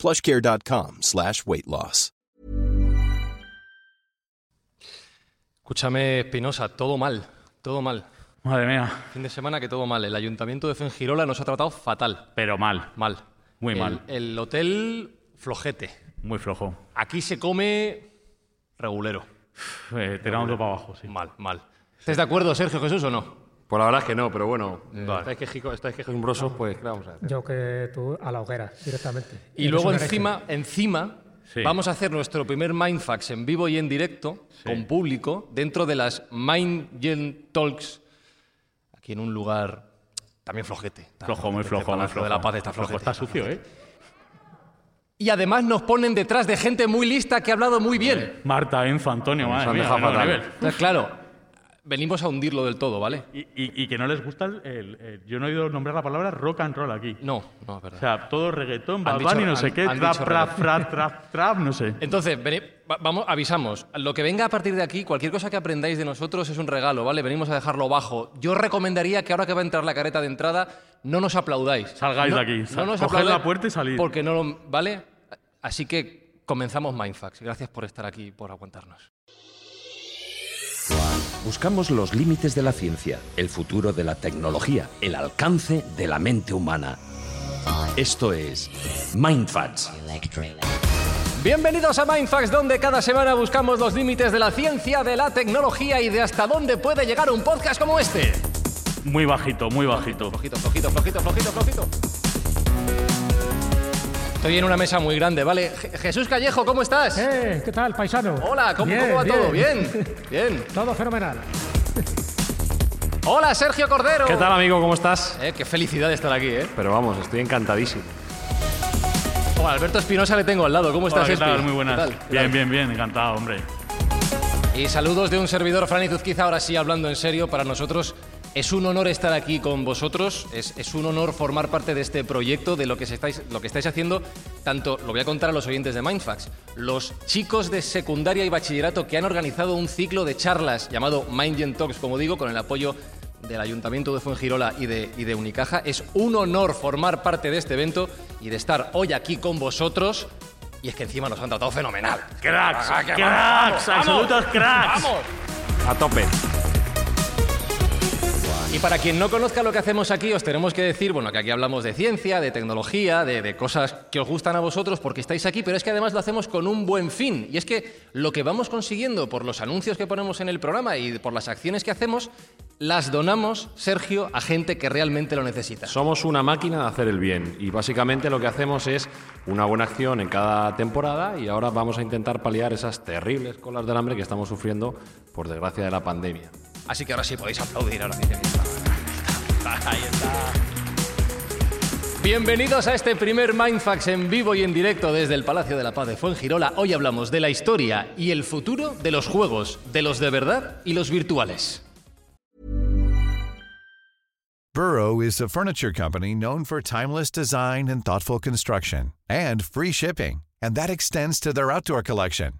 plushcare.com slash weight loss. Escúchame, Espinosa, todo mal, todo mal. Madre mía, Fin de semana que todo mal. El ayuntamiento de Fuengirola nos ha tratado fatal. pero mal, Mal. Muy El- mal. El hotel, flojete. muy flojo. Aquí se come regulero. Eh, tirándolo para abajo, sí. Mal, mal. ¿Estás de acuerdo, Sergio Jesús, o no? Pues la verdad es que no, pero bueno, eh, Vale. estáis, quejico- estáis quejumbrosos, pues ¿qué le vamos a hacer? Yo que tú a la hoguera, directamente. Y Eres luego encima, encima Sí. vamos a hacer nuestro primer Mindfax en vivo y en directo, con público, dentro de las Mind Gen Talks, aquí en un lugar también flojete. Flojo, muy Este flojo, muy flojo. de la Paz está flojo. flojete. Está sucio, ¿eh? Y además nos ponen detrás de gente muy lista que ha hablado muy bien. Marta, Enzo, Antonio, madre han mía, claro, venimos a hundirlo del todo, ¿vale? Y, y- y que no les gusta el, el- el- Yo no he oído nombrar la palabra rock and roll aquí. No, no, es verdad. O sea, todo reggaetón, Bad Bunny, no sé qué, trap, trap, trap, trap, trap, no sé. Entonces, vamos, avisamos. Lo que venga a partir de aquí, cualquier cosa que aprendáis de nosotros es un regalo, ¿vale? Venimos a dejarlo bajo. Yo recomendaría que ahora que va a entrar la careta de entrada, no nos aplaudáis. Salgáis No- de aquí. No Sal- nos coged aplaudáis la puerta y salid. Porque no lo, ¿vale? Así que comenzamos Mindfax. Gracias por estar aquí y por aguantarnos. Buscamos los límites de la ciencia, el futuro de la tecnología, el alcance de la mente humana. Esto es Mindfats. Bienvenidos a Mindfax, donde cada semana buscamos los límites de la ciencia, de la tecnología y de hasta dónde puede llegar un podcast como este. Muy bajito, muy bajito. Flojito, flojito, flojito, flojito, flojito. Estoy en una mesa muy grande, ¿vale? Je- Jesús Callejo, ¿cómo estás? Eh, ¿qué tal, paisano? Hola, ¿cómo, Bien, cómo va todo? Bien, bien. Todo fenomenal. Hola, Sergio Cordero. ¿Qué tal, amigo? ¿Cómo estás? Eh, qué felicidad de estar aquí, ¿eh? Pero vamos, estoy encantadísimo. Oh, Alberto Espinosa le tengo al lado. ¿Cómo estás, Hola, ¿qué tal? Espi? Muy buenas. ¿Qué tal? ¿Qué Bien, tal? bien, bien, encantado, hombre. Y saludos de un servidor, Fran Izuzquiza. Ahora sí, hablando en serio, para nosotros es un honor estar aquí con vosotros. Es, es un honor formar parte de este proyecto, de lo que, se estáis, lo que estáis haciendo. Tanto, lo voy a contar a los oyentes de Mindfax, los chicos de secundaria y bachillerato que han organizado un ciclo de charlas llamado Mindgen Talks, como digo, con el apoyo del Ayuntamiento de Fuengirola y de, y de Unicaja. Es un honor formar parte de este evento y de estar hoy aquí con vosotros. Y es que encima nos han tratado fenomenal. Cracks, Ah, cracks, absolutos cracks. ¡Vamos! A tope. Y para quien no conozca lo que hacemos aquí, os tenemos que decir, bueno, que aquí hablamos de ciencia, de tecnología, de, de cosas que os gustan a vosotros porque estáis aquí, pero es que además lo hacemos con un buen fin. Y es que lo que vamos consiguiendo por los anuncios que ponemos en el programa y por las acciones que hacemos, las donamos, Sergio, a gente que realmente lo necesita. Somos una máquina de hacer el bien y básicamente lo que hacemos es una buena acción en cada temporada y ahora vamos a intentar paliar esas terribles colas del hambre que estamos sufriendo por desgracia de la pandemia. Así que ahora sí podéis aplaudir. Ahora sí. Ahí está. Bienvenidos a este primer Mindfax en vivo y en directo desde el Palacio de la Paz de Fuengirola. Hoy hablamos de la historia y el futuro de los juegos, de los de verdad y los virtuales. Burrow is a furniture company known for timeless design and thoughtful construction and free shipping, and that extends to their outdoor collection.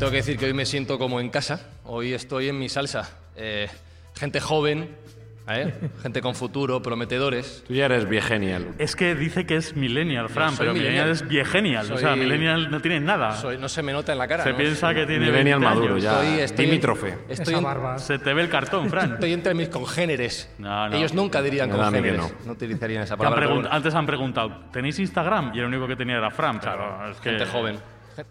Tengo que decir que hoy me siento como en casa. Hoy estoy en mi salsa. Eh, gente joven, ¿eh? Gente con futuro, prometedores. Tú ya eres viegenial. Es que dice que es millennial, Fran, soy pero millennial, millennial. es viegenial. O sea, Soy- millennial no tiene nada. Soy- no se me nota en la cara. Se ¿no? piensa que tiene Millennial 20 maduro, años. ya. Estoy, estoy, Limítrofe. Estoy, Esa en- barba. Se te ve el cartón, Fran. estoy entre mis congéneres. No, no. Ellos nunca dirían congéneres. No. utilizarían esa Te han palabra. pregun- pero Antes han preguntado, ¿tenéis Instagram? Y el único que tenía era Fran. Claro, es que gente joven.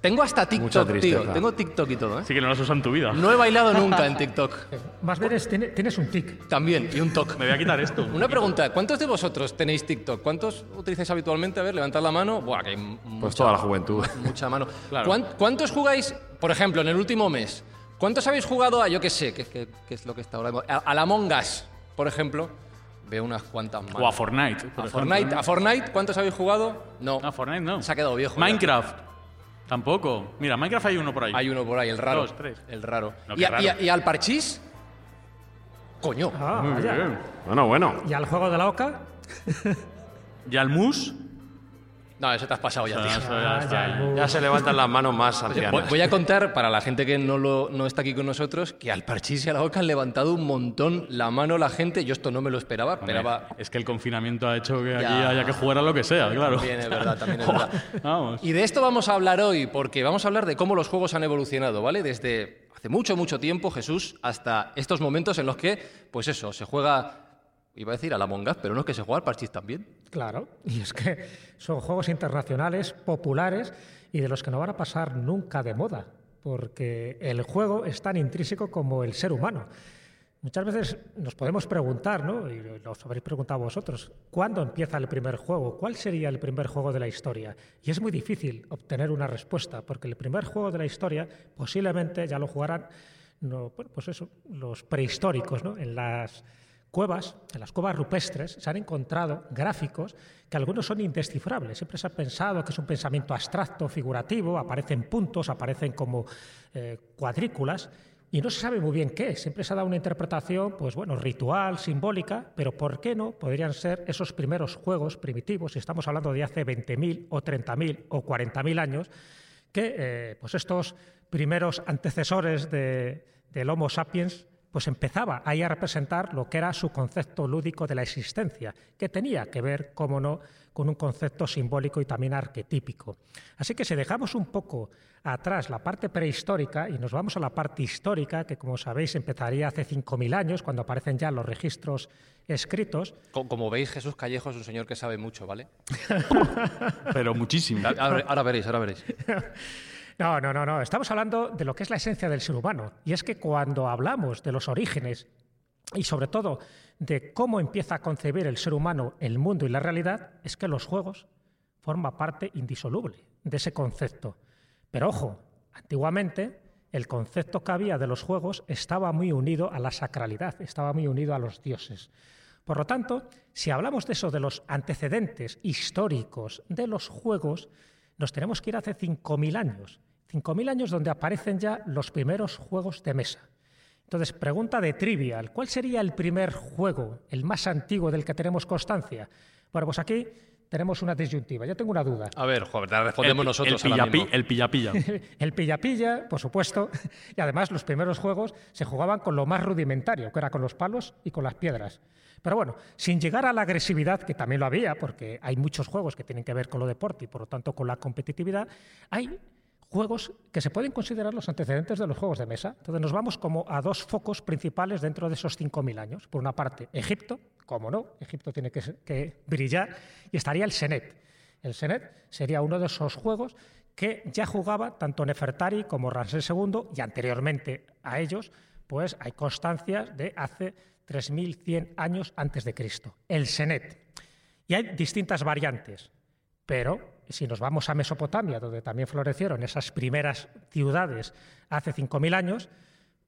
Tengo hasta TikTok, tío. Tengo TikTok y todo, ¿eh? Sí que no lo has usado en tu vida. No he bailado nunca en TikTok. Más bien es- tiene- tienes un tic. También, y un toque. Me voy a quitar esto. Una pregunta, ¿cuántos de vosotros tenéis TikTok? ¿Cuántos utilizáis habitualmente? A ver, levantad la mano. Buah, que hay Pues toda la juventud. mucha mano. Claro. ¿Cuán- ¿Cuántos jugáis, por ejemplo, en el último mes? ¿Cuántos habéis jugado a, yo qué sé, qué es lo que está ahora? A, a la Among Us, por ejemplo. Veo unas cuantas manos. O a Fortnite. por A ejemplo, Fortnite, ¿no? ¿A Fortnite cuántos habéis jugado? No. A Fortnite no. Se ha quedado viejo. ya. Tampoco. Mira, Minecraft hay uno por ahí. Hay uno por ahí, el raro. Dos, tres. El raro. No, ¿Y, y a- raro. y al parchís? Coño. Ah, Muy vaya. bien. Bueno, bueno. ¿Y al juego de la oca? ¿Y al mus? No, eso te has pasado ya, tío. Eso ya Ah, ya, se levantan las manos más ancianas. voy a contar para la gente que no, lo, no está aquí con nosotros que al Parchís y a la Oca han levantado un montón la mano la gente. Yo esto no me lo esperaba, Es que el confinamiento ha hecho que aquí Ya. haya que jugar a lo que sea, claro. También es verdad, también es verdad. Vamos. Y de esto vamos a hablar hoy, porque vamos a hablar de cómo los juegos han evolucionado, ¿vale? Desde hace mucho, mucho tiempo, Jesús, hasta estos momentos en los que, pues eso, se juega, iba a decir a la Among Us, pero no es que se juega al Parchís también. Claro, y es que son juegos internacionales, populares y de los que no van a pasar nunca de moda, porque el juego es tan intrínseco como el ser humano. Muchas veces nos podemos preguntar, ¿no? y los habréis preguntado vosotros, ¿cuándo empieza el primer juego? ¿Cuál sería el primer juego de la historia? Y es muy difícil obtener una respuesta, porque el primer juego de la historia posiblemente ya lo jugarán no, bueno, pues eso, los prehistóricos, ¿no? En las cuevas, en las cuevas rupestres, se han encontrado gráficos que algunos son indescifrables. Siempre se ha pensado que es un pensamiento abstracto, figurativo, aparecen puntos, aparecen como eh, cuadrículas, y no se sabe muy bien qué. Siempre se ha dado una interpretación, pues bueno, ritual, simbólica, pero ¿por qué no? Podrían ser esos primeros juegos primitivos, si estamos hablando de hace 20.000 o 30.000 o 40.000 años, que eh, pues estos primeros antecesores de- del Homo sapiens pues empezaba ahí a representar lo que era su concepto lúdico de la existencia, que tenía que ver, cómo no, con un concepto simbólico y también arquetípico. Así que si dejamos un poco atrás la parte prehistórica y nos vamos a la parte histórica, que como sabéis empezaría hace 5.000 años, cuando aparecen ya los registros escritos, Co- Como veis, Jesús Callejo es un señor que sabe mucho, ¿vale? Pero muchísimo. Ahora, ahora veréis, ahora veréis. No, no, no, no. Estamos hablando de lo que es la esencia del ser humano. Y es que cuando hablamos de los orígenes y sobre todo de cómo empieza a concebir el ser humano el mundo y la realidad, es que los juegos forman parte indisoluble de ese concepto. Pero ojo, antiguamente el concepto que había de los juegos estaba muy unido a la sacralidad, estaba muy unido a los dioses. Por lo tanto, si hablamos de eso, de los antecedentes históricos de los juegos, nos tenemos que ir hace 5.000 años. 5.000 años donde aparecen ya los primeros juegos de mesa. Entonces, pregunta de trivial, ¿cuál sería el primer juego, el más antiguo del que tenemos constancia? Bueno, pues aquí tenemos una disyuntiva. Yo tengo una duda. A ver, joder, la respondemos nosotros el, mismo. el pillapilla. El pilla-pilla, por supuesto, y además los primeros juegos se jugaban con lo más rudimentario, que era con los palos y con las piedras. Pero bueno, sin llegar a la agresividad, que también lo había, porque hay muchos juegos que tienen que ver con lo deporte y por lo tanto con la competitividad, hay juegos que se pueden considerar los antecedentes de los juegos de mesa. Entonces nos vamos como a dos focos principales dentro de esos 5.000 años. Por una parte, Egipto, como no, Egipto tiene que, brillar, y estaría el Senet. El Senet sería uno de esos juegos que ya jugaba tanto Nefertari como Ramsés II y anteriormente a ellos, pues hay constancias de hace 3.100 años antes de Cristo. El Senet. Y hay distintas variantes, pero si nos vamos a Mesopotamia, donde también florecieron esas primeras ciudades hace 5.000 años,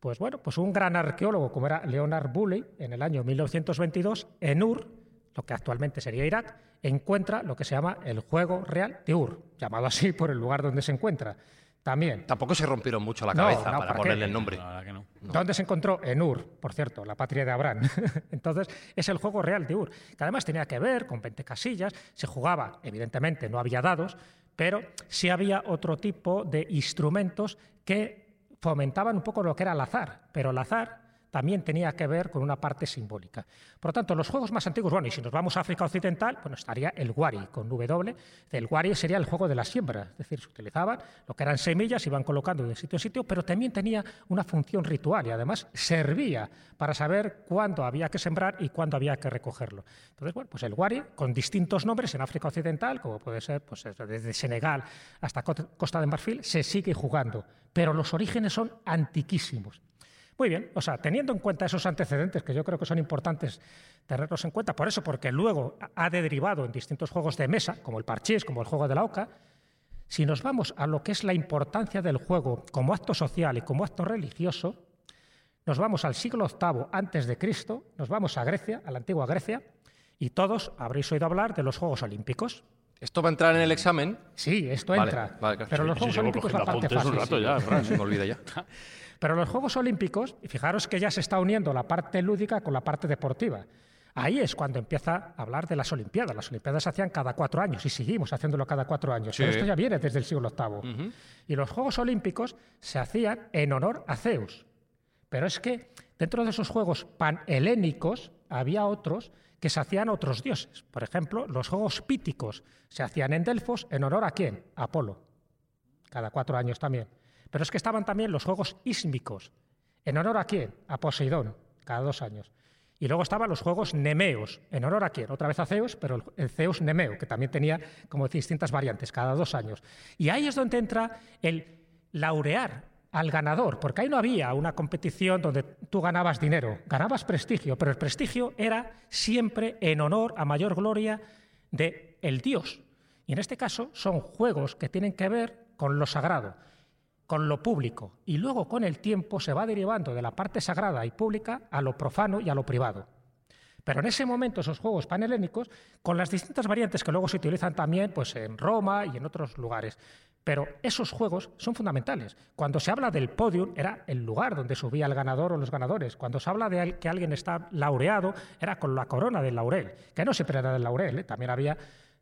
pues bueno, pues un gran arqueólogo como era Leonard Bulley, en el año 1922, en Ur, lo que actualmente sería Irak, encuentra lo que se llama el juego real de Ur, llamado así por el lugar donde se encuentra. También. Tampoco se rompieron mucho la cabeza no, para ponerle el nombre. Que no. ¿Dónde se encontró? En Ur, por cierto, la patria de Abraham. Entonces, es el juego real de Ur, que además tenía que ver con 20 casillas, se jugaba, evidentemente no había dados, pero sí había otro tipo de instrumentos que fomentaban un poco lo que era el azar, pero el azar también tenía que ver con una parte simbólica. Por lo tanto, los juegos más antiguos, bueno, y si nos vamos a África Occidental, bueno, estaría el Wari con W. El Wari sería el juego de la siembra, es decir, se utilizaban lo que eran semillas, iban colocando de sitio en sitio, pero también tenía una función ritual y además servía para saber cuándo había que sembrar y cuándo había que recogerlo. Entonces, bueno, pues el Wari, con distintos nombres en África Occidental, como puede ser pues, desde Senegal hasta Costa de Marfil, se sigue jugando, pero los orígenes son antiquísimos. Muy bien, o sea, teniendo en cuenta esos antecedentes que yo creo que son importantes tenerlos en cuenta, por eso, porque luego ha derivado en distintos juegos de mesa, como el parchís, como el juego de la oca, si nos vamos a lo que es la importancia del juego como acto social y como acto religioso, nos vamos al siglo VIII antes de Cristo, nos vamos a Grecia, a la antigua Grecia, y todos habréis oído hablar de los Juegos Olímpicos. ¿Esto va a entrar en el examen? Sí, esto entra. pero los Juegos Olímpicos son bastante fáciles. se me olvida ya. Pero los Juegos Olímpicos, y fijaros que ya se está uniendo la parte lúdica con la parte deportiva. Ahí es cuando empieza a hablar de las Olimpiadas. Las Olimpiadas se hacían cada cuatro años y seguimos haciendo cada cuatro años. Pero esto ya viene desde el siglo VIII. Y los Juegos Olímpicos se hacían en honor a Zeus. Pero es que dentro de esos Juegos panhelénicos había otros que se hacían a otros dioses. Por ejemplo, los Juegos Píticos se hacían en Delfos en honor a quién? A Apolo. Cada cuatro años también. Pero es que estaban también los Juegos Ísmicos. ¿En honor a quién? A Poseidón, cada dos años. Y luego estaban los Juegos Nemeos. ¿En honor a quién? Otra vez a Zeus, pero el Zeus Nemeo, que también tenía como distintas variantes, cada dos años. Y ahí es donde entra el laurear al ganador, porque ahí no había una competición donde tú ganabas dinero, ganabas prestigio, pero el prestigio era siempre en honor a mayor gloria de el dios. Y en este caso son juegos que tienen que ver con lo sagrado con lo público y luego con el tiempo se va derivando de la parte sagrada y pública a lo profano y a lo privado. Pero en ese momento esos juegos panhelénicos, con las distintas variantes que luego se utilizan también pues, en Roma y en otros lugares, pero esos juegos son fundamentales. Cuando se habla del podium, era el lugar donde subía el ganador o los ganadores. Cuando se habla de que alguien está laureado, era con la corona del laurel, que no siempre era del laurel, ¿eh? también había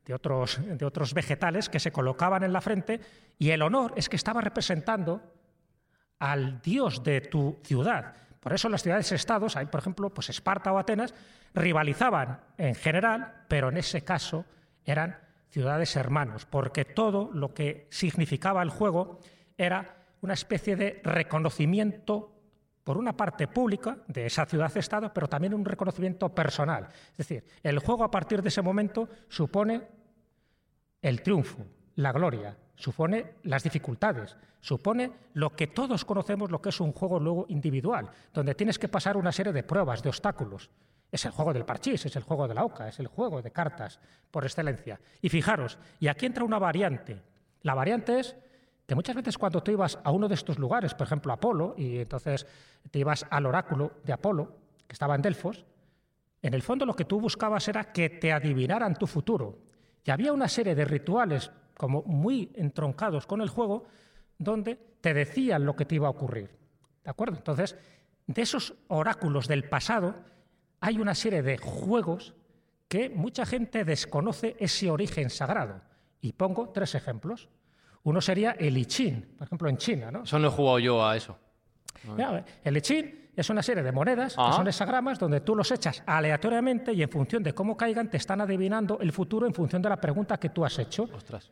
de otros, de otros vegetales que se colocaban en la frente y el honor es que estaba representando al dios de tu ciudad. Por eso las ciudades-estados, por ejemplo, pues Esparta o Atenas, rivalizaban en general, pero en ese caso eran ciudades hermanos, porque todo lo que significaba el juego era una especie de reconocimiento por una parte pública de esa ciudad-estado, pero también un reconocimiento personal. Es decir, el juego a partir de ese momento supone el triunfo, la gloria, supone las dificultades, supone lo que todos conocemos, lo que es un juego luego individual, donde tienes que pasar una serie de pruebas, de obstáculos. Es el juego del parchís, es el juego de la oca, es el juego de cartas por excelencia. Y fijaros, y aquí entra una variante. La variante es que muchas veces cuando tú ibas a uno de estos lugares, por ejemplo Apolo, y entonces te ibas al oráculo de Apolo, que estaba en Delfos, en el fondo lo que tú buscabas era que te adivinaran tu futuro, y había una serie de rituales como muy entroncados con el juego donde te decían lo que te iba a ocurrir. ¿De acuerdo? Entonces, de esos oráculos del pasado hay una serie de juegos que mucha gente desconoce ese origen sagrado. Y pongo tres ejemplos. Uno sería el I Ching, por ejemplo, en China. ¿no? Eso no he jugado yo a eso. el I Ching es una serie de monedas, que son hexagramas, donde tú los echas aleatoriamente y en función de cómo caigan te están adivinando el futuro en función de la pregunta que tú has hecho.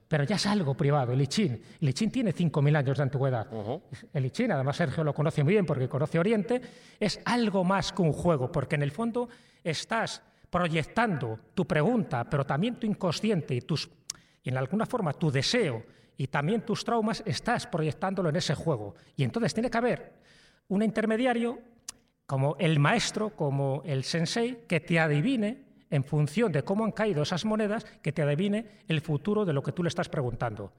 Pero ya es algo privado, el Ichín. El Ichín tiene 5.000 años de antigüedad. El Ichín, además Sergio lo conoce muy bien porque conoce Oriente, es algo más que un juego, porque en el fondo estás proyectando tu pregunta, pero también tu inconsciente y, tus, y en alguna forma tu deseo y también tus traumas, estás proyectándolo en ese juego. Y entonces tiene que haber un intermediario como el maestro, como el sensei, que te adivine en función de cómo han caído esas monedas, que te adivine el futuro de lo que tú le estás preguntando.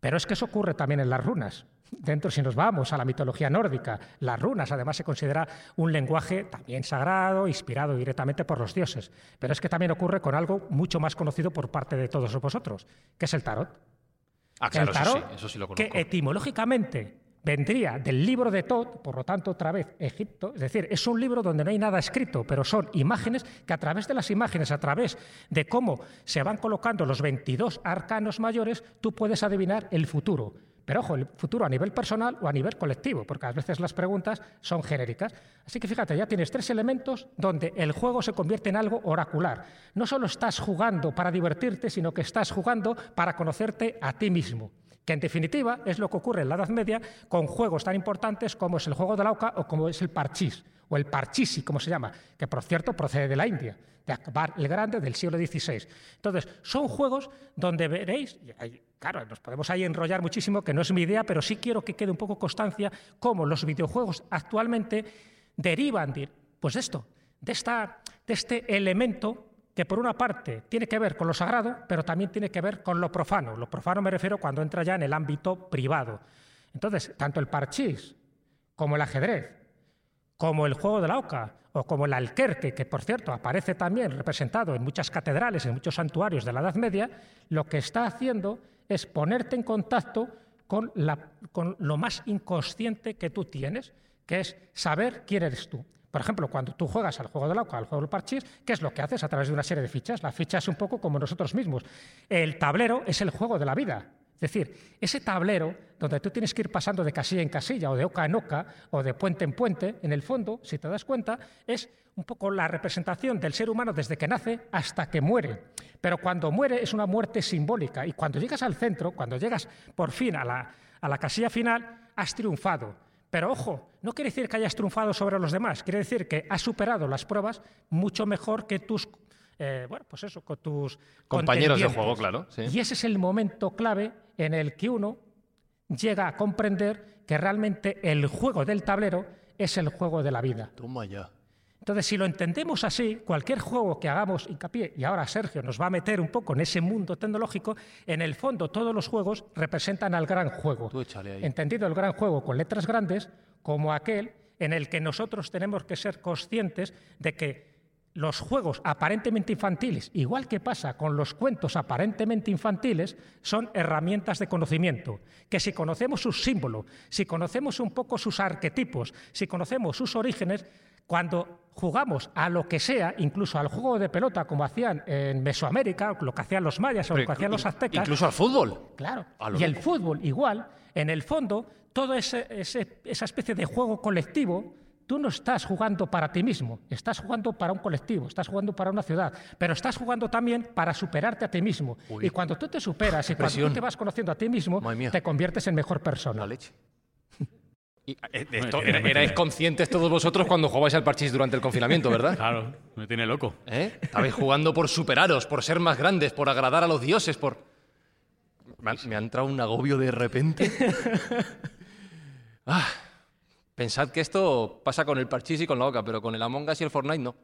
Pero es que eso ocurre también en las runas. Dentro, si nos vamos a la mitología nórdica, las runas además se considera un lenguaje también sagrado, inspirado directamente por los dioses. Pero es que también ocurre con algo mucho más conocido por parte de todos vosotros, que es el tarot. Ah, claro, el tarot, eso sí, lo conozco. Que etimológicamente vendría del libro de Tot, por lo tanto, otra vez Egipto, es decir, es un libro donde no hay nada escrito, pero son imágenes que a través de las imágenes, a través de cómo se van colocando los 22 arcanos mayores, tú puedes adivinar el futuro. Pero ojo, el futuro a nivel personal o a nivel colectivo, porque a veces las preguntas son genéricas. Así que fíjate, ya tienes tres elementos donde el juego se convierte en algo oracular. No solo estás jugando para divertirte, sino que estás jugando para conocerte a ti mismo que en definitiva es lo que ocurre en la Edad Media con juegos tan importantes como es el juego de la o como es el parchís, o el parchisi, como se llama, que por cierto procede de la India, de Akbar el Grande del siglo XVI. Entonces, son juegos donde veréis, claro, nos podemos ahí enrollar muchísimo, que no es mi idea, pero sí quiero que quede un poco constancia cómo los videojuegos actualmente derivan de, pues esto, de, esta, de este elemento que por una parte tiene que ver con lo sagrado, pero también tiene que ver con lo profano. Lo profano me refiero cuando entra ya en el ámbito privado. Entonces, tanto el parchís como el ajedrez, como el juego de la oca o como el alquerque, que por cierto aparece también representado en muchas catedrales, en muchos santuarios de la Edad Media, lo que está haciendo es ponerte en contacto con, con lo más inconsciente que tú tienes, que es saber quién eres tú. Por ejemplo, cuando tú juegas al juego de la oca, al juego del parchís, ¿qué es lo que haces a través de una serie de fichas? La ficha es un poco como nosotros mismos. El tablero es el juego de la vida. Es decir, ese tablero donde tú tienes que ir pasando de casilla en casilla o de oca en oca o de puente en puente, en el fondo, si te das cuenta, es un poco la representación del ser humano desde que nace hasta que muere. Pero cuando muere es una muerte simbólica y cuando llegas al centro, cuando llegas por fin a la, a la casilla final, has triunfado. Pero ojo, no quiere decir que hayas triunfado sobre los demás, quiere decir que has superado las pruebas mucho mejor que tus eh, bueno, pues eso, con tus compañeros de juego, claro. Y ese es el momento clave en el que uno llega a comprender que realmente el juego del tablero es el juego de la vida. Toma ya. Entonces, si lo entendemos así, cualquier juego que hagamos hincapié, y ahora Sergio nos va a meter un poco en ese mundo tecnológico, en el fondo todos los juegos representan al gran juego. Entendido el gran juego con letras grandes como aquel en el que nosotros tenemos que ser conscientes de que los juegos aparentemente infantiles, igual que pasa con los cuentos aparentemente infantiles, son herramientas de conocimiento, que si conocemos sus símbolos, si conocemos un poco sus arquetipos, si conocemos sus orígenes, cuando jugamos a lo que sea, incluso al juego de pelota, como hacían en Mesoamérica, lo que hacían los mayas o lo que hacían los aztecas. Incluso al fútbol. Claro. Y el fútbol, igual, en el fondo, toda esa especie de juego colectivo, tú no estás jugando para ti mismo, estás jugando para un colectivo, estás jugando para una ciudad, pero estás jugando también para superarte a ti mismo. Y cuando tú te superas y cuando tú te vas conociendo a ti mismo, te conviertes en mejor persona. La leche. Y, eh, esto, erais conscientes todos vosotros cuando jugabais al parchís durante el confinamiento, ¿verdad? Claro, me tiene loco. ¿Eh? Estabais jugando por superaros, por ser más grandes, por agradar a los dioses, por... Me ha, entrado un agobio de repente. ah, pensad que esto pasa con el parchís y con la oca, pero con el Among Us y el Fortnite no.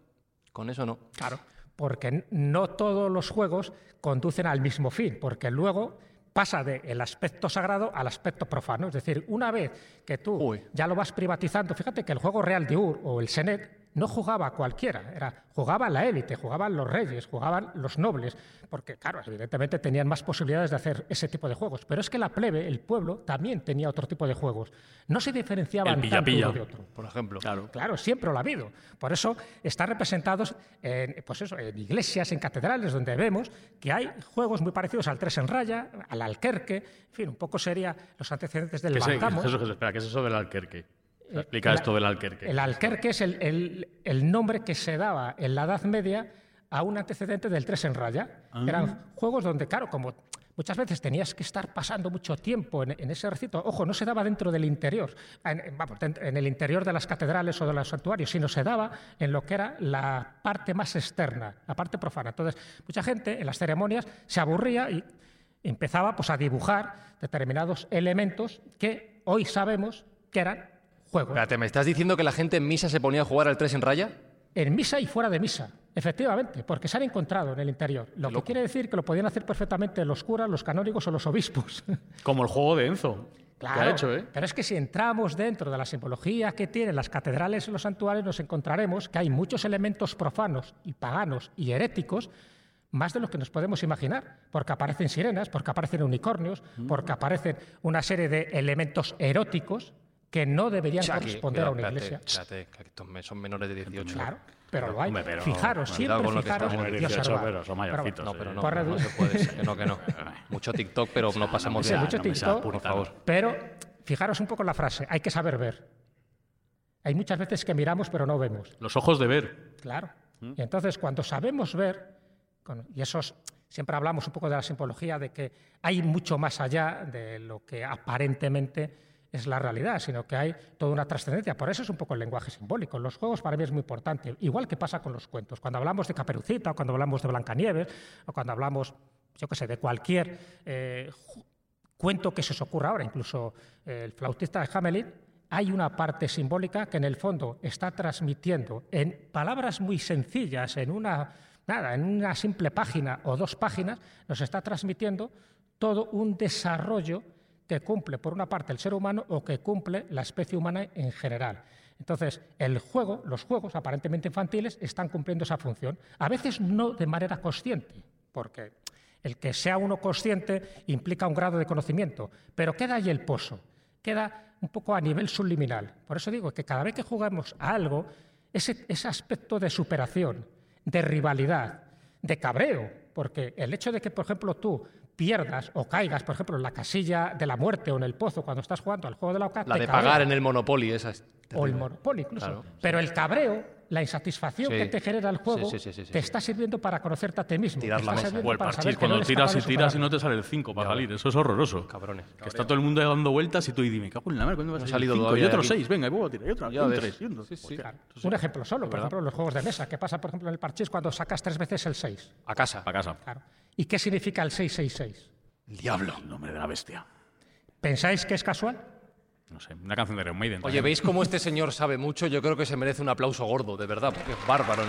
Con eso no. Claro, porque no todos los juegos conducen al mismo fin, porque luego pasa del aspecto sagrado al aspecto profano. Es decir, una vez que tú ya lo vas privatizando, fíjate que el juego real de Ur o el Senet no jugaba cualquiera, era, jugaba la élite, jugaban los reyes, jugaban los nobles, porque, claro, evidentemente tenían más posibilidades de hacer ese tipo de juegos. Pero es que la plebe, el pueblo, también tenía otro tipo de juegos. No se diferenciaban tanto uno de otro. Por ejemplo. Claro. claro, siempre lo ha habido. Por eso están representados en, pues eso, en iglesias, en catedrales, donde vemos que hay juegos muy parecidos al tres en raya, al alquerque, en fin, un poco sería los antecedentes del ¿Qué espera, ¿qué es eso del alquerque? Explica esto del alquerque. El alquerque es el, nombre que se daba en la Edad Media a un antecedente del tres en raya. Ah. Eran juegos donde, claro, como muchas veces tenías que estar pasando mucho tiempo en, ese recinto, ojo, no se daba dentro del interior, en, en, el interior de las catedrales o de los santuarios, sino se daba en lo que era la parte más externa, la parte profana. Entonces, mucha gente en las ceremonias se aburría y empezaba pues, a dibujar determinados elementos que hoy sabemos que eran juego. Espérate, ¿me estás diciendo que la gente en misa se ponía a jugar al 3 en raya? En misa y fuera de misa, efectivamente, porque se han encontrado en el interior. Lo que quiere decir que lo podían hacer perfectamente los curas, los canónigos o los obispos. Como el juego de Enzo. Claro, hecho, ¿eh? pero es que si entramos dentro de la simbología que tienen las catedrales y los santuarios, nos encontraremos que hay muchos elementos profanos y paganos y heréticos más de lo que nos podemos imaginar, porque aparecen sirenas, porque aparecen unicornios, mm. porque aparecen una serie de elementos eróticos que no deberían corresponder a una iglesia. Que son menores de 18. Claro. pero lo hay. Pero- fijaros, siempre con lo que fijaros y 18, observar. pero son mayorcitos, No, pero no, Por no, redu- se puede ser, que no, que no. Mucho TikTok, pero no pasamos de mucho TikTok, por favor. Pero fijaros un poco en la frase, hay que saber ver. Hay muchas veces que miramos pero no vemos. Los ojos de ver. Claro. Y entonces, cuando sabemos ver, y esos siempre hablamos un poco de la simbología, de que hay mucho más allá de lo que aparentemente es la realidad, sino que hay toda una trascendencia. Por eso es un poco el lenguaje simbólico. Los juegos para mí es muy importante, igual que pasa con los cuentos. Cuando hablamos de Caperucita, o cuando hablamos de Blancanieves, o cuando hablamos, yo qué sé, de cualquier eh, cuento que se os ocurra ahora, incluso eh, el flautista de Hamelin, hay una parte simbólica que en el fondo está transmitiendo en palabras muy sencillas, en una, nada, en una simple página o dos páginas, nos está transmitiendo todo un desarrollo que cumple, por una parte, el ser humano o que cumple la especie humana en general. Entonces, el juego, los juegos aparentemente infantiles están cumpliendo esa función. A veces no de manera consciente, porque el que sea uno consciente implica un grado de conocimiento, pero queda ahí el pozo, queda un poco a nivel subliminal. Por eso digo que cada vez que jugamos a algo, ese, ese aspecto de superación, de rivalidad, de cabreo, porque el hecho de que, por ejemplo, tú pierdas o caigas, por ejemplo, en la casilla de la muerte o en el pozo cuando estás jugando al juego de la OCA, La te de cabrea. pagar en el Monopoly, esa es o el. Monopoly incluso. Claro, Pero el cabreo, la insatisfacción Sí. que te genera el juego, Sí, sí, sí, sí, sí, te sí. está sirviendo para conocerte a ti mismo. Tirar la mesa. O el parchís, cuando no tiras y tiras y no te sale el 5 para salir. Eso es horroroso. Cabrones. Que está todo el mundo dando vueltas y tú y me cago en la madre, ¿cuándo va a No ha salir cinco? Y otro aquí. 6, venga, y vuelvo a tirar. Y otra, Ya un ves. 3. Y un Sí, sí. Ejemplo solo, por ejemplo, los juegos de mesa. ¿Qué pasa, por ejemplo, en el parchís cuando sacas tres veces el 6? A casa. A casa. Claro. ¿Y qué significa el 666? El diablo. El nombre de la bestia. ¿Pensáis que es casual? No sé, una canción de Iron Maiden. Oye. ¿veis cómo este señor sabe mucho? Yo creo que se merece un aplauso gordo, de verdad, porque es bárbaro.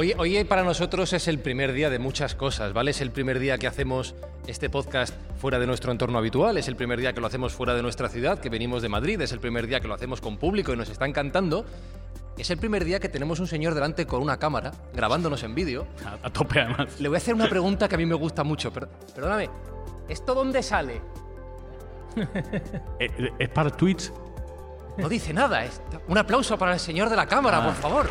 Hoy, hoy para nosotros es el primer día de muchas cosas, ¿vale? Es el primer día que hacemos este podcast fuera de nuestro entorno habitual, es el primer día que lo hacemos fuera de nuestra ciudad, que venimos de Madrid, es el primer día que lo hacemos con público y nos está encantando. Es el primer día que tenemos un señor delante con una cámara, grabándonos en vídeo. A, a tope, además. Le voy a hacer una pregunta que a mí me gusta mucho. per- perdóname, ¿esto dónde sale? Eh, eh, es para Twitch. No dice nada. es- Un aplauso para el señor de la cámara, por favor.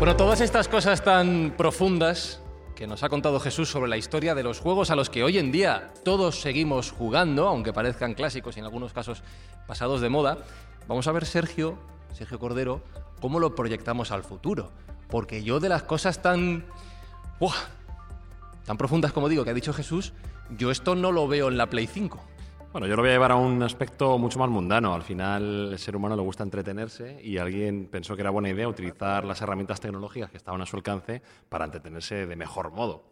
Bueno, todas estas cosas tan profundas que nos ha contado Jesús sobre la historia de los juegos a los que hoy en día todos seguimos jugando, aunque parezcan clásicos y en algunos casos pasados de moda, vamos a ver, Sergio, Sergio Cordero, cómo lo proyectamos al futuro. Porque yo de las cosas tan... tan profundas como digo que ha dicho Jesús, yo esto no lo veo en la Play 5. Bueno, yo lo voy a llevar a un aspecto mucho más mundano. Al final, el ser humano le gusta entretenerse y alguien pensó que era buena idea utilizar las herramientas tecnológicas que estaban a su alcance para entretenerse de mejor modo.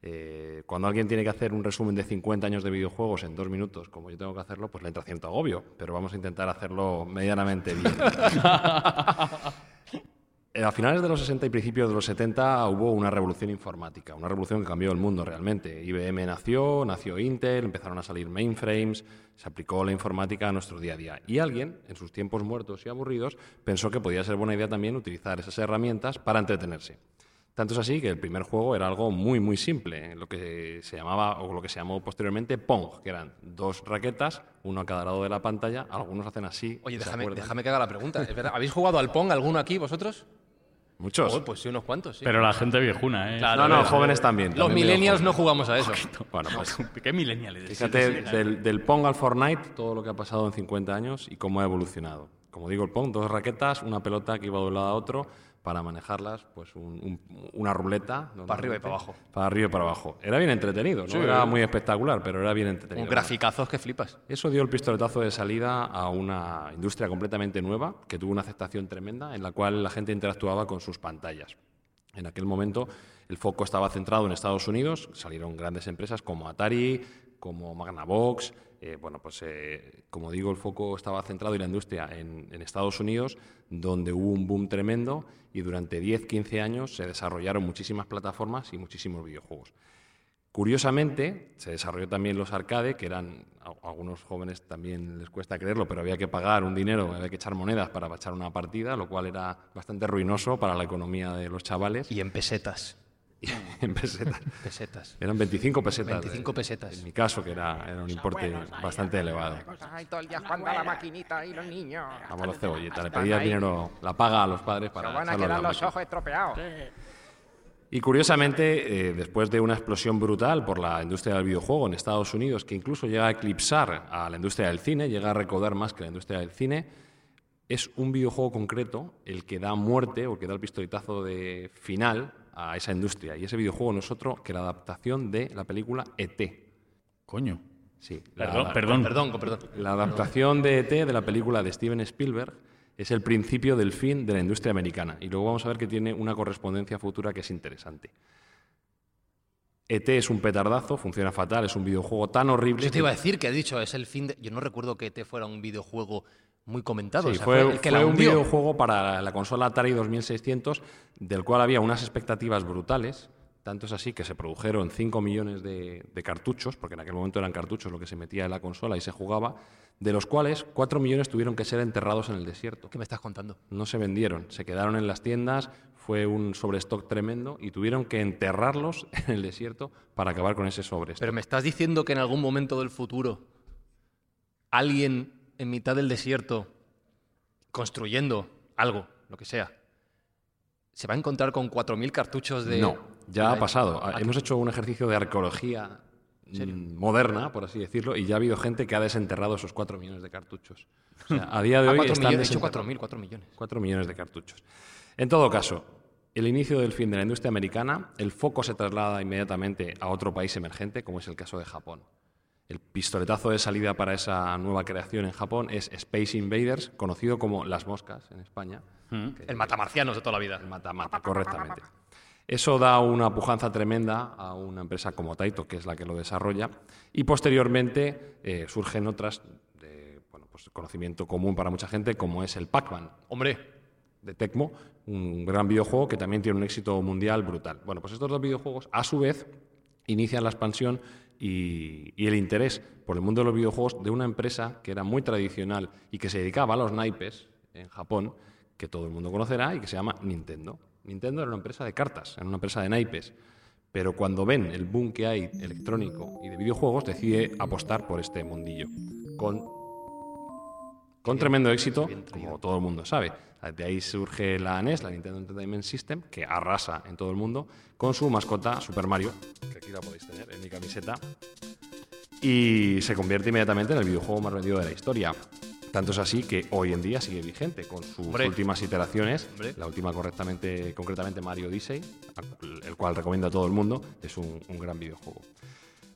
Eh, cuando alguien tiene que hacer un resumen de 50 años de videojuegos en dos minutos, como yo tengo que hacerlo, pues le entra cierto agobio, pero vamos a intentar hacerlo medianamente bien. Eh, A finales de los 60 y principios de los 70 hubo una revolución informática, una revolución que cambió el mundo realmente. IBM nació, nació Intel, empezaron a salir mainframes, se aplicó la informática a nuestro día a día. Y alguien, en sus tiempos muertos y aburridos, pensó que podía ser buena idea también utilizar esas herramientas para entretenerse. Tanto es así que el primer juego era algo muy, muy simple, lo que se llamaba, o lo que se llamó posteriormente Pong, que eran dos raquetas, uno a cada lado de la pantalla. Algunos hacen así. Oye, ¿se déjame, déjame que haga la pregunta. ¿Es verdad? ¿Habéis jugado al Pong alguno aquí vosotros? Muchos. Oh, pues sí, unos cuantos, sí. Pero la gente viejuna, ¿eh? Claro, no, no, jóvenes también. Los también millennials no jugamos a eso. Bueno, pues ¿Qué millennials? fíjate del, del Pong al Fortnite, todo lo que ha pasado en 50 años y cómo ha evolucionado. Como digo, el Pong, dos raquetas, una pelota que iba de un lado a otro para manejarlas, pues un- un- una ruleta. Para arriba y para abajo. Para arriba y para abajo. Era bien entretenido, no Sí. era muy espectacular, pero era bien entretenido. Un graficazos que flipas. Eso dio el pistoletazo de salida a una industria completamente nueva que tuvo una aceptación tremenda en la cual la gente interactuaba con sus pantallas. En aquel momento el foco estaba centrado en Estados Unidos, salieron grandes empresas como Atari, como Magnavox, eh, bueno, pues eh, como digo, el foco estaba centrado en la industria en, Estados Unidos, donde hubo un boom tremendo y durante 10-15 años se desarrollaron muchísimas plataformas y muchísimos videojuegos. Curiosamente, se desarrolló también los arcade, que eran, a algunos jóvenes también les cuesta creerlo, pero había que pagar un dinero, había que echar monedas para echar una partida, lo cual era bastante ruinoso para la economía de los chavales. Y en pesetas. en pesetas. pesetas. Eran 25 pesetas. 25 pesetas. En mi caso, que era, era un importe bastante elevado. Ay, todo el día jugando a la maquinita y los niños. Vamos, los cebolletas. Le pedía dinero, la paga a los padres para Se van a quedar los máquina. ojos estropeados. Y curiosamente, eh, después de una explosión brutal por la industria del videojuego en Estados Unidos, que incluso llega a eclipsar a la industria del cine, llega a recaudar más que la industria del cine, es un videojuego concreto el que da muerte o que da el pistoletazo de final a esa industria. Y ese videojuego no es otro que la adaptación de la película ET. Coño. Sí, Perdón, la, perdón. Perdón, perdón. la adaptación de ET de la película de Steven Spielberg es el principio del fin de la industria americana. Y luego vamos a ver que tiene una correspondencia futura que es interesante. ET es un petardazo, funciona fatal, es un videojuego tan horrible. Yo te iba a decir que ha dicho, es el fin de... Yo no recuerdo que ET fuera un videojuego muy comentado. Sí, o sea, fue, el que fue la un videojuego para la consola Atari 2600, del cual había unas expectativas brutales. Tanto es así que se produjeron 5 millones de, de cartuchos, porque en aquel momento eran cartuchos lo que se metía en la consola y se jugaba, de los cuales 4 millones tuvieron que ser enterrados en el desierto. ¿Qué me estás contando? No se vendieron, se quedaron en las tiendas, fue un sobrestock tremendo y tuvieron que enterrarlos en el desierto para acabar con ese sobrestock. Pero me estás diciendo que en algún momento del futuro alguien en mitad del desierto construyendo algo, lo que sea, se va a encontrar con 4.000 cartuchos de... No, ya ha pasado. Ah, Hemos hecho un ejercicio de arqueología mm, moderna, por así decirlo, y ya ha habido gente que ha desenterrado esos 4 millones de cartuchos. O sea, a día de Ah, hoy 4 están millones, he dicho desenterrados. 4.000, 4 millones. 4 millones de cartuchos. En todo caso, el inicio del fin de la industria americana, el foco se traslada inmediatamente a otro país emergente, como es el caso de Japón. El pistoletazo de salida para esa nueva creación en Japón es Space Invaders, conocido como Las Moscas en España. El matamarcianos de toda la vida. El mata-mata, correctamente. Eso da una pujanza tremenda a una empresa como Taito, que es la que lo desarrolla, y posteriormente eh, surgen otras de bueno, pues conocimiento común para mucha gente, como es el Pac-Man Hombre, de Tecmo, un gran videojuego que también tiene un éxito mundial brutal. Bueno, pues estos dos videojuegos, a su vez, inician la expansión y, y el interés por el mundo de los videojuegos de una empresa que era muy tradicional y que se dedicaba a los naipes en Japón, que todo el mundo conocerá y que se llama Nintendo. Nintendo era una empresa de cartas, era una empresa de naipes. Pero cuando ven el boom que hay electrónico y de videojuegos, decide apostar por este mundillo. Con con tremendo éxito, como todo el mundo sabe. De ahí surge la NES, la Nintendo Entertainment System, que arrasa en todo el mundo con su mascota Super Mario, que aquí la podéis tener en mi camiseta, y se convierte inmediatamente en el videojuego más vendido de la historia. Tanto es así que hoy en día sigue vigente con sus Hombre. últimas iteraciones. Hombre. La última correctamente, concretamente Mario Odyssey, el cual recomiendo a todo el mundo. Es un, un gran videojuego.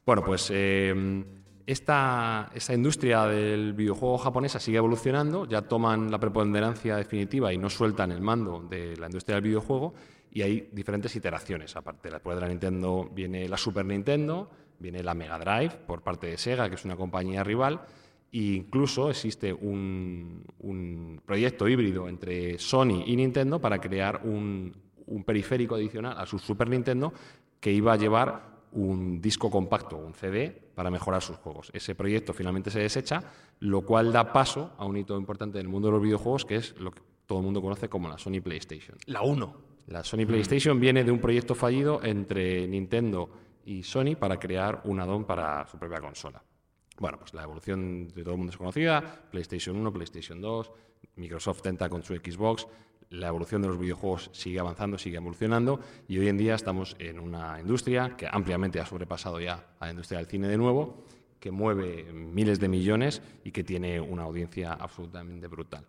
Bueno, pues eh, esta, industria del videojuego japonesa sigue evolucionando, ya toman la preponderancia definitiva y no sueltan el mando de la industria del videojuego y hay diferentes iteraciones. Aparte después de la Nintendo viene la Super Nintendo, viene la Mega Drive por parte de Sega, que es una compañía rival, e incluso existe un, proyecto híbrido entre Sony y Nintendo para crear un periférico adicional a su Super Nintendo que iba a llevar un disco compacto, un CD, para mejorar sus juegos. Ese proyecto finalmente se desecha, lo cual da paso a un hito importante del mundo de los videojuegos, que es lo que todo el mundo conoce como la Sony PlayStation. la 1. La Sony PlayStation viene de un proyecto fallido entre Nintendo y Sony para crear un add-on para su propia consola. Bueno, pues la evolución de todo el mundo es conocida, PlayStation 1, PlayStation 2, Microsoft tenta con su Xbox, la evolución de los videojuegos sigue avanzando, sigue evolucionando y hoy en día estamos en una industria que ampliamente ha sobrepasado ya a la industria del cine de nuevo, que mueve miles de millones y que tiene una audiencia absolutamente brutal.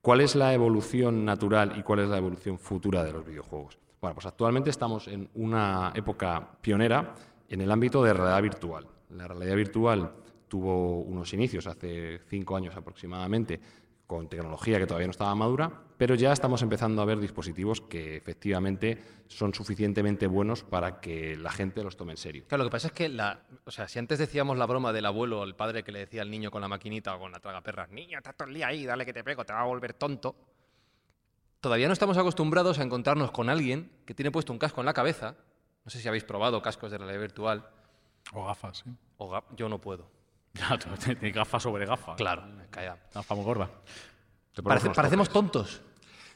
¿Cuál es la evolución natural y cuál es la evolución futura de los videojuegos? Bueno, pues actualmente estamos en una época pionera en el ámbito de realidad virtual. La realidad virtual tuvo unos inicios hace cinco años aproximadamente con tecnología que todavía no estaba madura, pero ya estamos empezando a ver dispositivos que efectivamente son suficientemente buenos para que la gente los tome en serio. Claro, lo que pasa es que, la, o sea, si antes decíamos la broma del abuelo, el padre que le decía al niño con la maquinita o con la tragaperras, niño, estás todo el día ahí, dale que te pego, te va a volver tonto. Todavía no estamos acostumbrados a encontrarnos con alguien que tiene puesto un casco en la cabeza. No sé si habéis probado cascos de realidad virtual. O gafas, sí. O ga- yo no puedo. Ya, tú tienes gafa sobre gafa. Claro, calla. Gafa muy gorda. Parece- parecemos tontos.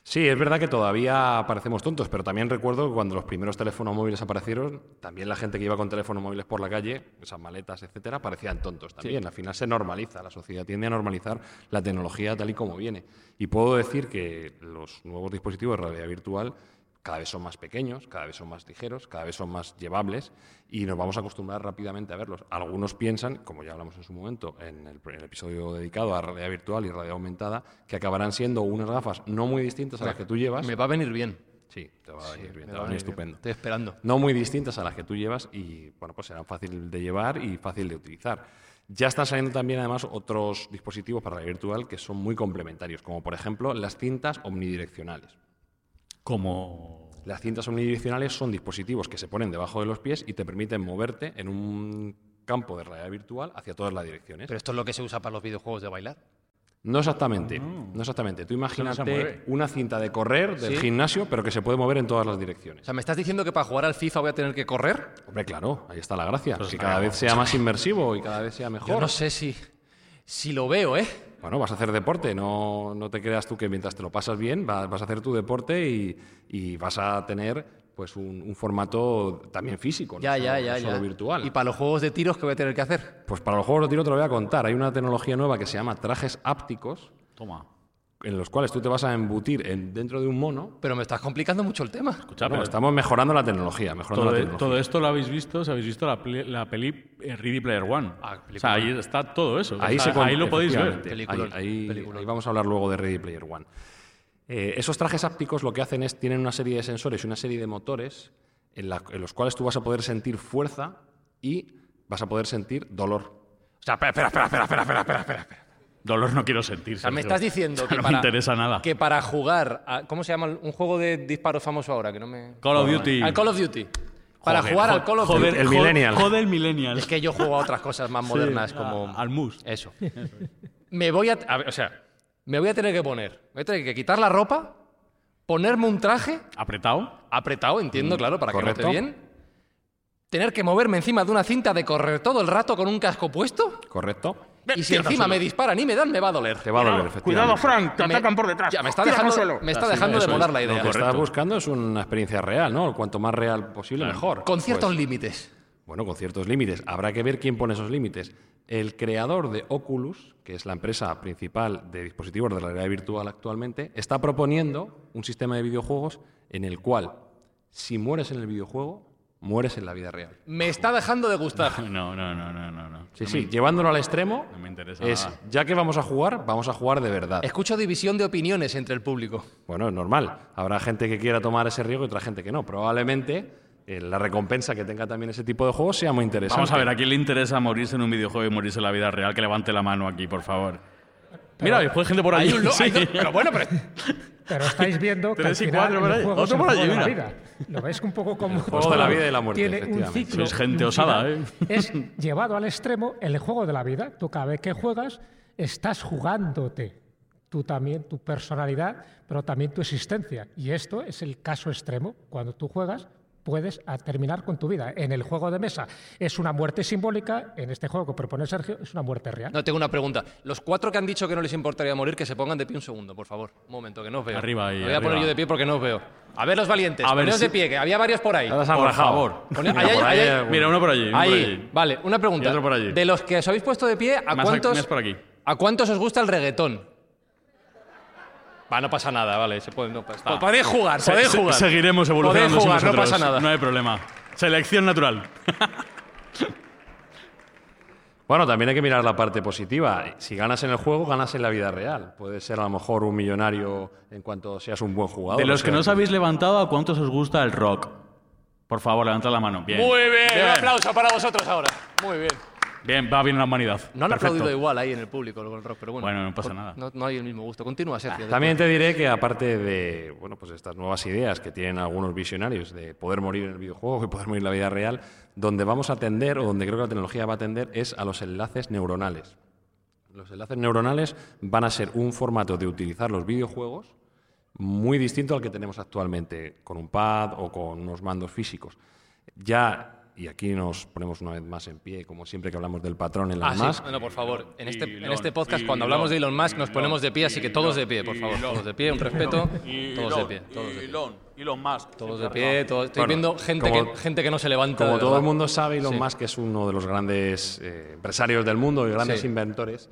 Sí, es verdad que todavía parecemos tontos, pero también recuerdo que cuando los primeros teléfonos móviles aparecieron, también la gente que iba con teléfonos móviles por la calle, esas maletas, etcétera, parecían tontos también. Al final se normaliza, la sociedad tiende a normalizar la tecnología tal y como viene. Y puedo decir que los nuevos dispositivos de realidad virtual cada vez son más pequeños, cada vez son más ligeros, cada vez son más llevables y nos vamos a acostumbrar rápidamente a verlos. Algunos piensan, como ya hablamos en su momento en el, en el episodio dedicado a realidad virtual y realidad aumentada, que acabarán siendo unas gafas no muy distintas a las que tú llevas. Me va a venir bien. Sí, te va a venir bien, te va a venir estupendo. Estoy esperando. No muy distintas a las que tú llevas y, bueno, pues serán fácil de llevar y fácil de utilizar. Ya están saliendo también, además, otros dispositivos para la virtual que son muy complementarios, como por ejemplo las cintas omnidireccionales. Como. Las cintas omnidireccionales son dispositivos que se ponen debajo de los pies y te permiten moverte en un campo de realidad virtual hacia todas las direcciones. Pero esto es lo que se usa para los videojuegos de bailar. No exactamente, no exactamente. Tú imagínate una cinta de correr del Sí. gimnasio, pero que se puede mover en todas las O direcciones. sea, ¿me estás diciendo que para jugar al FIFA voy a tener que correr? Hombre, claro, ahí está la gracia. Pues que cada vez sea más inmersivo y cada vez sea mejor. Yo no sé si, si lo veo, ¿eh? Bueno, vas a hacer deporte, no, no te creas tú que mientras te lo pasas bien va- vas a hacer tu deporte y, y vas a tener pues un, un formato también físico, no Ya, solo- ya, no ya, solo ya. virtual. ¿Y para los juegos de tiros qué voy a tener que hacer? Pues para los juegos de tiro te lo voy a contar. Hay una tecnología nueva que se llama trajes ápticos, Toma en los cuales tú te vas a embutir dentro de un mono. Pero me estás complicando mucho el tema. Escucha, no, estamos mejorando la tecnología, mejorando todo, la e- tecnología. Todo esto lo habéis visto, habéis visto la, la peli eh, Ready Player One. Ah, o sea, ahí está todo eso. Ahí, lo podéis ver. Ahí, vamos a hablar luego de Ready Player One. Eh, esos trajes ápticos lo que hacen es, tienen una serie de sensores y una serie de motores en, los cuales tú vas a poder sentir fuerza y vas a poder sentir dolor. O sea, espera, espera, espera, espera, espera, espera, espera. espera. Dolor no quiero sentir. O sea, me estás diciendo que no para, me interesa nada. que para jugar a, ¿cómo se llama un juego de disparos famoso ahora? Que no me... Call of Duty. Al Call of Duty. Para Joder, jugar al Call of joder, Duty. El joder, Millennial. Joder, el Millennial. Es que yo juego a otras cosas más modernas como... Al mus. Eso. Me voy a, a ver, o sea, me voy a tener que poner, me voy a tener que quitar la ropa, ponerme un traje Apretado. apretado, entiendo, claro, para que correcto. note bien. Tener que moverme encima de una cinta de correr todo el rato con un casco puesto. ¿Correcto? Y si encima me disparan y me dan, me va a doler. Te va a doler, efectivamente. Cuidado, Frank, te Me- atacan por detrás. Ya, me está dejando, me está dejando de es. la idea. Lo que estás buscando es una experiencia real, ¿no? Cuanto más real posible, mejor. Con ciertos Pues, límites. Bueno, con ciertos límites. Habrá que ver quién pone esos límites. El creador de Oculus, que es la empresa principal de dispositivos de la realidad virtual actualmente, está proponiendo un sistema de videojuegos en el cual, si mueres en el videojuego, mueres en la vida real. Me está dejando de gustar. No, no, no, no, no. no. Sí, No sí, me- llevándolo al extremo, No me interesa es, nada. ya que vamos a jugar, vamos a jugar de verdad. Escucho división de opiniones entre el público. Bueno, es normal. Habrá gente que quiera tomar ese riesgo y otra gente que no. Probablemente eh, la recompensa que tenga también ese tipo de juegos sea muy interesante. Vamos a ver, ¿a quién le interesa morirse en un videojuego y morirse en la vida real? Que levante la mano aquí, por favor. Mira, hay gente por allí. Lo- Sí. pero bueno, pero Pero estáis viendo que al Tres y final cuatro por el ahí. juego es Otro un por juego allí, de la mira. vida. Lo veis un poco como juego de la vida y la muerte, tiene un ciclo. Sois gente osada. ¿eh? Es llevado al extremo el juego de la vida. Tú cada vez que juegas estás jugándote tú también tu personalidad, pero también tu existencia. Y esto es el caso extremo. Cuando tú juegas puedes a terminar con tu vida. En el juego de mesa es una muerte simbólica, en este juego que propone Sergio es una muerte real. No, tengo una pregunta. Los cuatro que han dicho que no les importaría morir, que se pongan de pie un segundo, por favor. Un momento, que no os veo. Arriba ahí, Me voy a poner yo de pie porque no os veo. A ver los valientes, A ver si- de pie, que había varios por ahí. Por favor. Mira, ahí hay- por ahí ahí hay- hay- Mira, uno por allí. uno por Ahí, allí. vale, una pregunta. Y otro por allí. De los que os habéis puesto de pie, ¿a Más cuántos, más por aquí. ¿a cuántos os gusta el reggaetón? Va, no pasa nada, vale. Se puede, no pasa- Podéis jugar, Se- podéis se- jugar. Seguiremos evolucionando. Podéis jugar, sin no pasa nada. No hay problema. Selección natural. Bueno, también hay que mirar la parte positiva. Si ganas en el juego, ganas en la vida real. Puedes ser a lo mejor un millonario en cuanto seas un buen jugador. De los que no os habéis levantado, ¿a cuántos os gusta el rock? Por favor, levantad la mano. Bien. Muy bien, un aplauso para vosotros ahora. Muy bien. Bien, va bien la humanidad. No han Perfecto. aplaudido igual ahí en el público con el rock, pero bueno. Bueno, no pasa nada. No, no hay el mismo gusto. Continúa, Sergio. También te diré que aparte de bueno, pues estas nuevas ideas que tienen algunos visionarios de poder morir en el videojuego y poder morir en la vida real, donde vamos a tender o donde creo que la tecnología va a tender es a los enlaces neuronales. Los enlaces neuronales van a ser un formato de utilizar los videojuegos muy distinto al que tenemos actualmente, con un pad o con unos mandos físicos. Ya, y aquí nos ponemos una vez más en pie, como siempre que hablamos del patrón en Ah, las sí. más, No, no, por favor. En este, en Elon, este podcast, Elon, cuando hablamos de Elon Musk, nos Elon, ponemos de pie, así que todos de pie, por favor. Elon, Todos de pie, un respeto. Todos de Elon, pie. Todos de pie. Elon, Elon Musk. Todos de pie. todos- Estoy Bueno, viendo gente, como- que, gente que no se levanta. Como todo el mundo sabe, Elon Sí. Musk es uno de los grandes eh, empresarios del mundo y grandes Sí. inventores.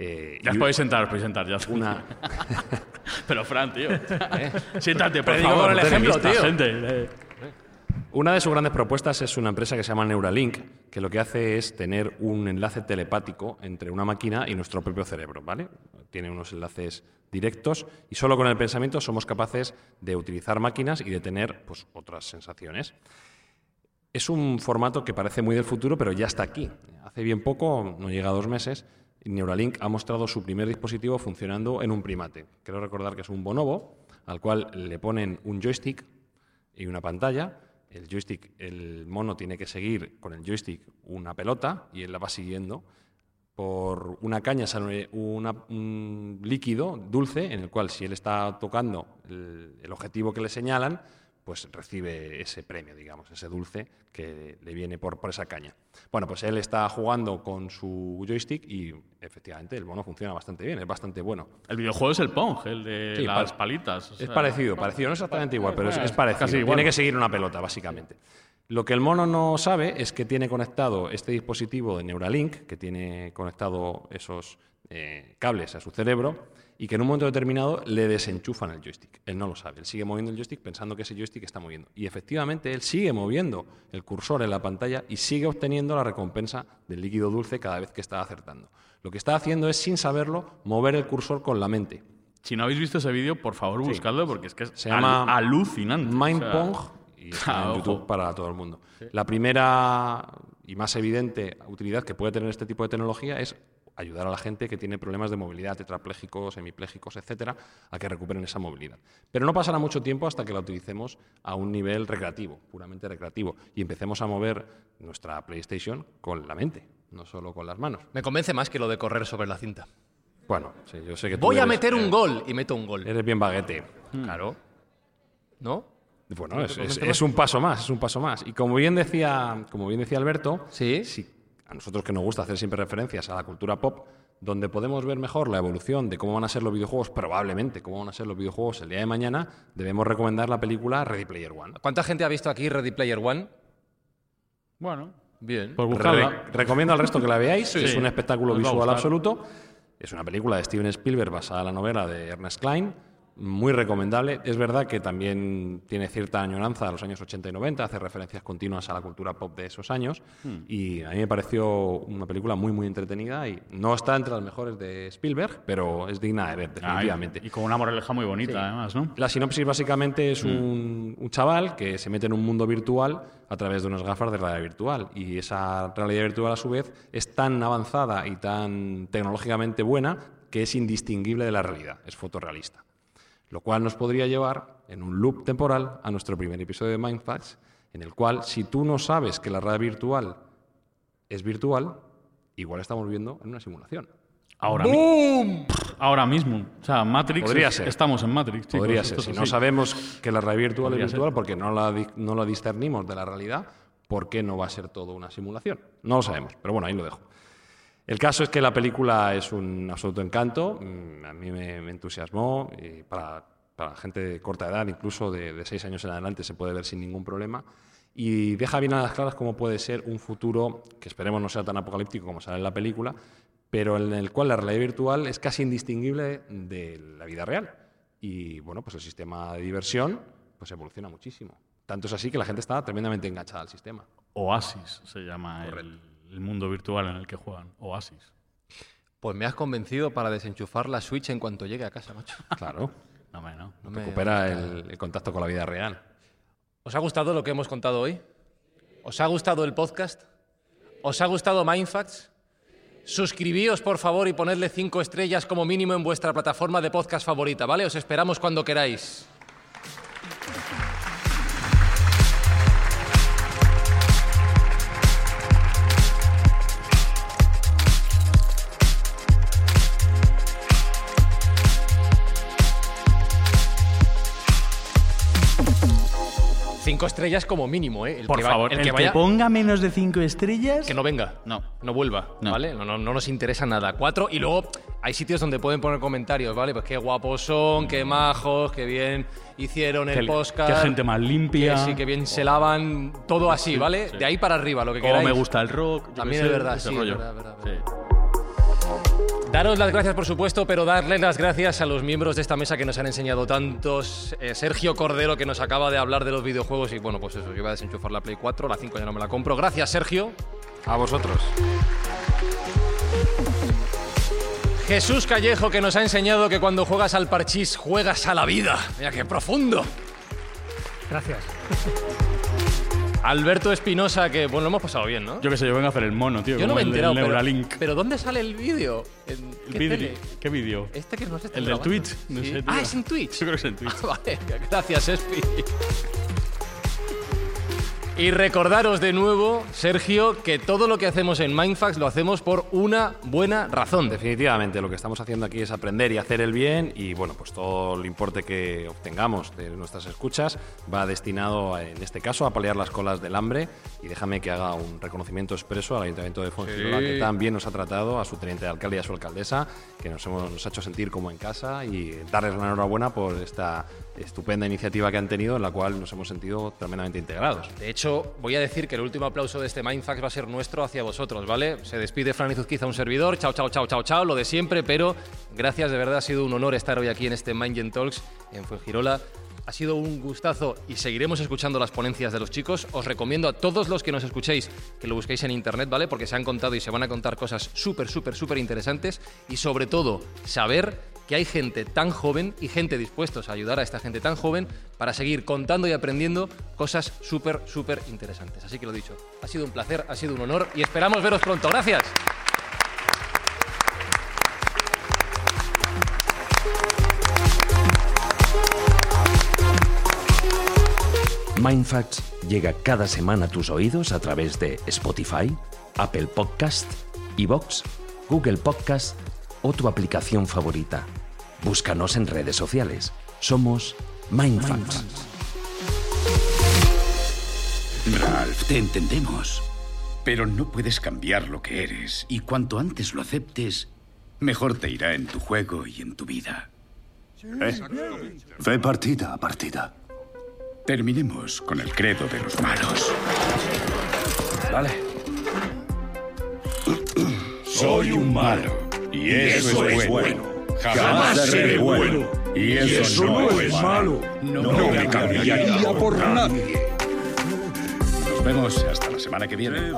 eh, Ya os podéis sentar, os podéis sentar ya. una, Pero Fran, tío. Siéntate, por Predico favor. con el ejemplo, tío. Gente, eh. Una de sus grandes propuestas es una empresa que se llama Neuralink, que lo que hace es tener un enlace telepático entre una máquina y nuestro propio cerebro, ¿vale? Tiene unos enlaces directos y solo con el pensamiento somos capaces de utilizar máquinas y de tener pues, otras sensaciones. Es un formato que parece muy del futuro, pero ya está aquí. Hace bien poco, no llega a dos meses, Neuralink ha mostrado su primer dispositivo funcionando en un primate. Quiero recordar que es un bonobo al cual le ponen un joystick y una pantalla. El joystick, el mono tiene que seguir con el joystick una pelota y él la va siguiendo. Por una caña sale un líquido dulce en el cual si él está tocando el, el objetivo que le señalan, pues recibe ese premio, digamos, ese dulce que le viene por, por esa caña. Bueno, pues él está jugando con su joystick y efectivamente el mono funciona bastante bien, es bastante bueno. El videojuego es el Pong, el de Sí, las pa- palitas. o Es parecido, parecido, no exactamente igual, pero es, es parecido. Casi igual. Tiene que seguir una pelota, básicamente. Lo que el mono no sabe es que tiene conectado este dispositivo de Neuralink, que tiene conectado esos eh, cables a su cerebro, y que en un momento determinado le desenchufan el joystick. Él no lo sabe, él sigue moviendo el joystick pensando que ese joystick está moviendo. Y efectivamente él sigue moviendo el cursor en la pantalla y sigue obteniendo la recompensa del líquido dulce cada vez que está acertando. Lo que está haciendo es, sin saberlo, mover el cursor con la mente. Si no habéis visto ese vídeo, por favor, buscadlo porque es que es Se al- llama alucinante. Mind O sea, Pong y está en ojo. YouTube para todo el mundo. La primera y más evidente utilidad que puede tener este tipo de tecnología es ayudar a la gente que tiene problemas de movilidad, tetraplégicos, hemiplégicos, etcétera, a que recuperen esa movilidad. Pero no pasará mucho tiempo hasta que la utilicemos a un nivel recreativo, puramente recreativo, y empecemos a mover nuestra PlayStation con la mente, no solo con las manos. Me convence más que lo de correr sobre la cinta. Bueno, sí, yo sé que tú Voy a eres- meter un gol y meto un gol. Eres bien baguete. Claro. ¿No? Bueno, es un paso más, es un paso más. Y como bien decía, como bien decía Alberto, Sí. si a nosotros que nos gusta hacer siempre referencias a la cultura pop, donde podemos ver mejor la evolución de cómo van a ser los videojuegos, probablemente cómo van a ser los videojuegos el día de mañana, debemos recomendar la película Ready Player One. ¿Cuánta gente ha visto aquí Ready Player One? Bueno, Bien. pues Re- buscadla. recomiendo al resto que la veáis, es un espectáculo visual absoluto. Es una película de Steven Spielberg basada en la novela de Ernest Klein, muy recomendable. Es verdad que también tiene cierta añoranza a los años 80 y 90, hace referencias continuas a la cultura pop de esos años Hmm. y a mí me pareció una película muy muy entretenida y no está entre las mejores de Spielberg, pero es digna de ver definitivamente. y, y con una moraleja muy bonita, además, ¿no? La sinopsis básicamente es un, un chaval que se mete en un mundo virtual a través de unas gafas de realidad virtual y esa realidad virtual a su vez es tan avanzada y tan tecnológicamente buena que es indistinguible de la realidad, es fotorrealista. Lo cual nos podría llevar en un loop temporal a nuestro primer episodio de Mindfacts, en el cual si tú no sabes que la realidad virtual es virtual, igual estamos viviendo en una simulación. Ahora, mi- ahora mismo. O sea, Matrix. Podría es- ser. Estamos en Matrix. chicos, Podría ser. Si no sabemos que la realidad virtual Podría es virtual porque no la, no la discernimos de la realidad, ¿por qué no va a ser todo una simulación? No lo sabemos, pero bueno, ahí lo dejo. El caso es que la película es un absoluto encanto, mm, a mí me, me entusiasmó, y para, para gente de corta edad, incluso de, de seis años en adelante, se puede ver sin ningún problema. Y deja bien a las claras cómo puede ser un futuro que esperemos no sea tan apocalíptico como sale en la película, pero en el cual la realidad virtual es casi indistinguible de la vida real. Y bueno, pues el sistema de diversión pues evoluciona muchísimo. Tanto es así que la gente está tremendamente enganchada al sistema. Oasis se llama el, el mundo virtual en el que juegan. Oasis. Pues me has convencido para desenchufar la Switch en cuanto llegue a casa, macho. Claro, No, hombre, no. No me- recupera el, el contacto con la vida real. ¿Os ha gustado lo que hemos contado hoy? ¿Os ha gustado el podcast? ¿Os ha gustado Mindfacts? Suscribíos, por favor, y ponedle cinco estrellas como mínimo en vuestra plataforma de podcast favorita, ¿vale? Os esperamos cuando queráis. Cinco estrellas como mínimo, ¿eh? El Por que va- favor, el el, que que, vaya, ponga menos de cinco estrellas. que no venga. No. No vuelva, No. ¿vale? No, no, no nos interesa nada. Cuatro, y luego hay sitios donde pueden poner comentarios, ¿vale? Pues qué guapos son, qué majos, qué bien hicieron el podcast. qué gente más limpia. Que sí, que bien se lavan, todo así, ¿vale? sí. De ahí para arriba, lo que queráis. me gusta el rock. También es verdad, sí, verdad, verdad, Sí. Daros las gracias, por supuesto, pero darles las gracias a los miembros de esta mesa que nos han enseñado tantos. Eh, Sergio Cordero, que nos acaba de hablar de los videojuegos. Y bueno, pues eso, yo voy a desenchufar la Play 4, la 5 ya no me la compro. Gracias, Sergio. A vosotros. Jesús Callejo, que nos ha enseñado que cuando juegas al parchís, juegas a la vida. Mira qué profundo. Gracias. Alberto Espinosa, que bueno, lo hemos pasado bien, ¿no? Yo qué sé, yo vengo a hacer el mono, tío. Yo no como me he el enterado, pero, Neuralink. pero ¿dónde sale el vídeo? ¿En El qué vídeo- tele? ¿Qué vídeo? Este que nos está El del grabando. Twitch. No Sí. sé, tío. ah, es en Twitch. Yo creo que es en Twitch. Ah, vale, gracias, Espi. Y recordaros de nuevo, Sergio, que todo lo que hacemos en Mindfax lo hacemos por una buena razón. Definitivamente, lo que estamos haciendo aquí es aprender y hacer el bien y bueno, pues todo el importe que obtengamos de nuestras escuchas va destinado, a, en este caso, a paliar las colas del hambre y déjame que haga un reconocimiento expreso al Ayuntamiento de Fuengirola Sí. que tan bien nos ha tratado, a su teniente de alcalde y a su alcaldesa, que nos, hemos, nos ha hecho sentir como en casa y darles la enhorabuena por esta estupenda iniciativa que han tenido en la cual nos hemos sentido tremendamente integrados. De hecho, voy a decir que el último aplauso de este Mindfax va a ser nuestro hacia vosotros, ¿vale? Se despide Fran Izuzquiza, un servidor. Chao, chao, chao, chao, chao, lo de siempre, pero gracias, de verdad ha sido un honor estar hoy aquí en este Mind Talks en Fuengirola. Ha sido un gustazo y seguiremos escuchando las ponencias de los chicos. Os recomiendo a todos los que nos escuchéis que lo busquéis en internet, ¿vale? Porque se han contado y se van a contar cosas súper, súper, súper interesantes y sobre todo saber que hay gente tan joven y gente dispuestos a ayudar a esta gente tan joven para seguir contando y aprendiendo cosas súper, súper interesantes. Así que lo dicho, ha sido un placer, ha sido un honor y esperamos veros pronto. Gracias. Mindfacts llega cada semana a tus oídos a través de Spotify, Apple Podcast, Evox, Google Podcast o tu aplicación favorita. Búscanos en redes sociales. Somos Mindfacts. Ralph, te entendemos. Pero no puedes cambiar lo que eres, y cuanto antes lo aceptes, mejor te irá en tu juego y en tu vida. Eh, Ve partida a partida. Terminemos con el credo de los malos. Vale. Soy un malo, y eso, es bueno. Jamás seré bueno, y eso, no, es malo. No, me cambiaría por nadie. Nos vemos hasta la semana que viene.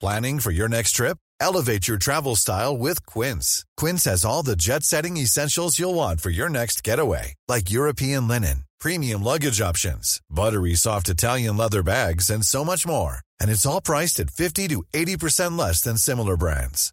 Planning for your next trip? Elevate your travel style with Quince. Quince has all the jet setting essentials you'll want for your next getaway, like European linen, premium luggage options, buttery soft Italian leather bags, and so much more. And it's all priced at 50 to 80% less than similar brands.